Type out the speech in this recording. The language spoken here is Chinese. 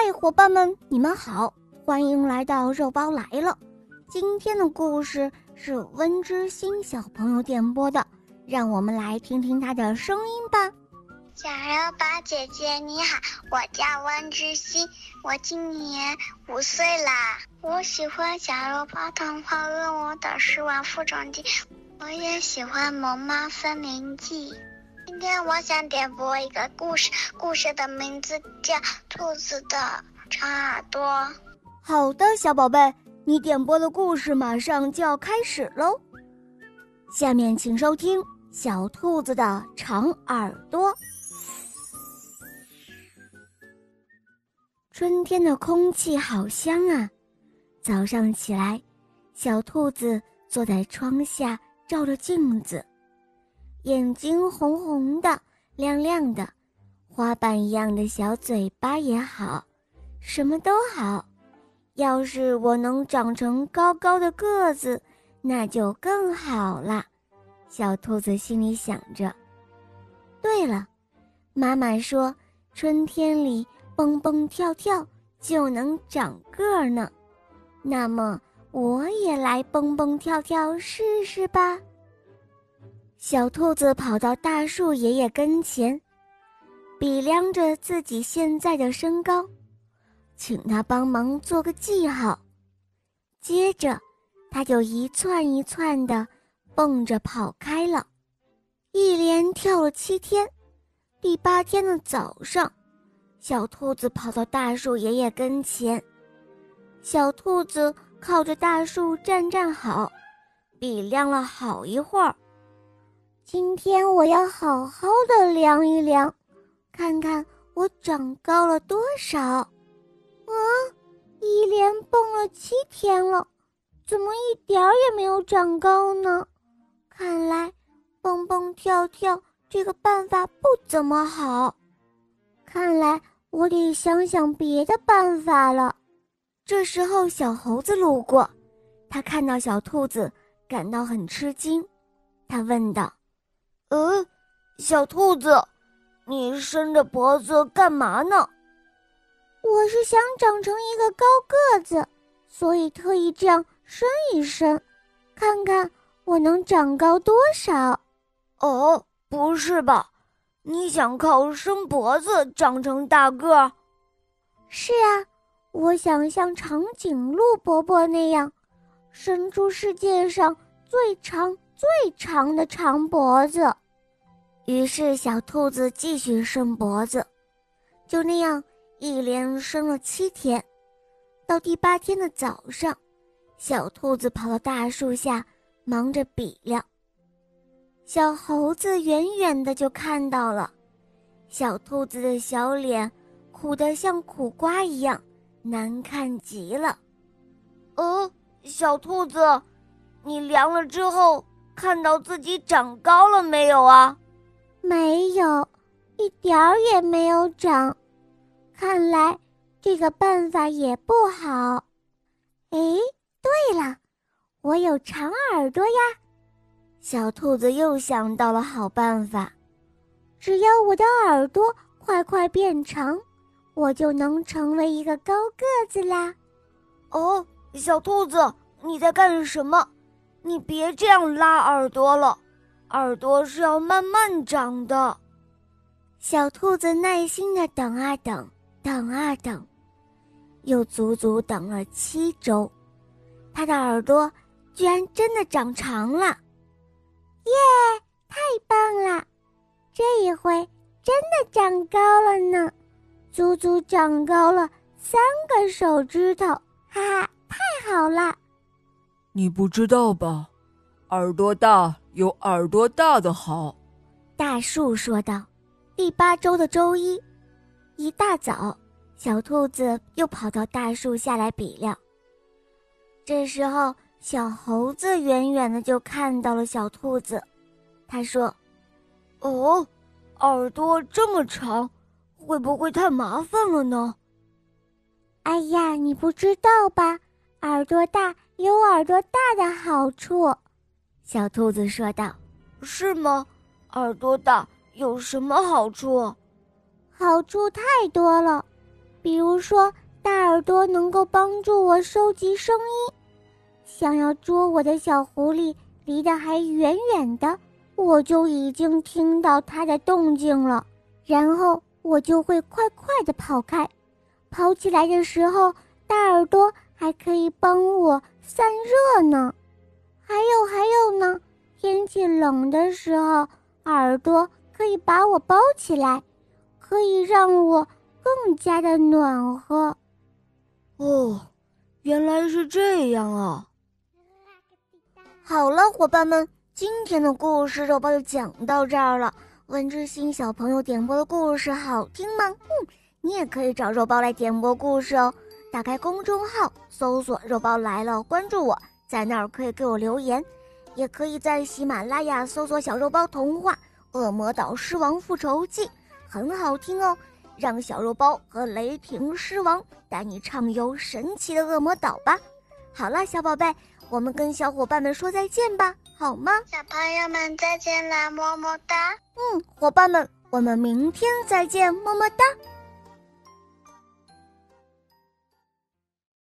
嗨，伙伴们，你们好，欢迎来到肉包来了。今天的故事是温之心小朋友点播的，让我们来听听他的声音吧。小肉包姐姐你好，我叫温之心，我今年五岁啦。我喜欢小肉包童话《问我的失望副总记》，我也喜欢《萌猫森林记》。今天我想点播一个故事，故事的名字叫《兔子的长耳朵》。好的，小宝贝，你点播的故事马上就要开始喽。下面请收听《小兔子的长耳朵》。春天的空气好香啊！早上起来，小兔子坐在窗下，照着镜子。眼睛红红的，亮亮的，花瓣一样的小嘴巴也好，什么都好。要是我能长成高高的个子，那就更好了。小兔子心里想着。对了，妈妈说春天里蹦蹦跳跳就能长个儿呢，那么我也来蹦蹦跳跳试试吧。小兔子跑到大树爷爷跟前，比量着自己现在的身高，请他帮忙做个记号。接着，他就一窜一窜的蹦着跑开了，一连跳了七天。第八天的早上，小兔子跑到大树爷爷跟前，小兔子靠着大树站站好，比量了好一会儿。今天我要好好的量一量，看看我长高了多少。啊，一连蹦了七天了，怎么一点儿也没有长高呢？看来蹦蹦跳跳这个办法不怎么好。看来我得想想别的办法了。这时候，小猴子路过，他看到小兔子，感到很吃惊，他问道。嗯，小兔子，你伸着脖子干嘛呢？我是想长成一个高个子，所以特意这样伸一伸，看看我能长高多少。哦，不是吧？你想靠伸脖子长成大个？是啊，我想像长颈鹿伯伯那样，伸出世界上最长。最长的长脖子，于是小兔子继续伸脖子，就那样一连伸了七天。到第八天的早上，小兔子跑到大树下，忙着比量。小猴子远远的就看到了，小兔子的小脸苦得像苦瓜一样，难看极了。呃，小兔子，你量了之后。看到自己长高了没有啊？没有，一点儿也没有长。看来这个办法也不好。哎，对了，我有长耳朵呀！小兔子又想到了好办法，只要我的耳朵快快变长，我就能成为一个高个子啦。哦，小兔子，你在干什么？你别这样拉耳朵了，耳朵是要慢慢长的。小兔子耐心的等啊等，等啊等，又足足等了七周，它的耳朵居然真的长长了！耶，太棒了！这一回真的长高了呢，足足长高了三个手指头，哈哈，太好了！你不知道吧？耳朵大有耳朵大的好。大树说道。第八周的周一，一大早，小兔子又跑到大树下来比量。这时候，小猴子远远的就看到了小兔子，他说：“哦，耳朵这么长，会不会太麻烦了呢？”哎呀，你不知道吧？耳朵大。有耳朵大的好处，小兔子说道：“是吗？耳朵大有什么好处？好处太多了。比如说，大耳朵能够帮助我收集声音，想要捉我的小狐狸离得还远远的，我就已经听到它的动静了，然后我就会快快地跑开。跑起来的时候，大耳朵还可以帮我散热呢。还有还有呢，天气冷的时候，耳朵可以把我包起来，可以让我更加的暖和。哦，原来是这样啊！好了，伙伴们，今天的故事肉包就讲到这儿了。文之心小朋友点播的故事好听吗？嗯，你也可以找肉包来点播故事哦。打开公众号，搜索“肉包来了”，关注我。在那儿可以给我留言，也可以在喜马拉雅搜索“小肉包童话《恶魔岛狮王复仇记》，很好听哦。让小肉包和雷霆狮王带你畅游神奇的恶魔岛吧。好了，小宝贝，我们跟小伙伴们说再见吧，好吗？小朋友们再见啦，么么哒。嗯，伙伴们，我们明天再见，么么哒。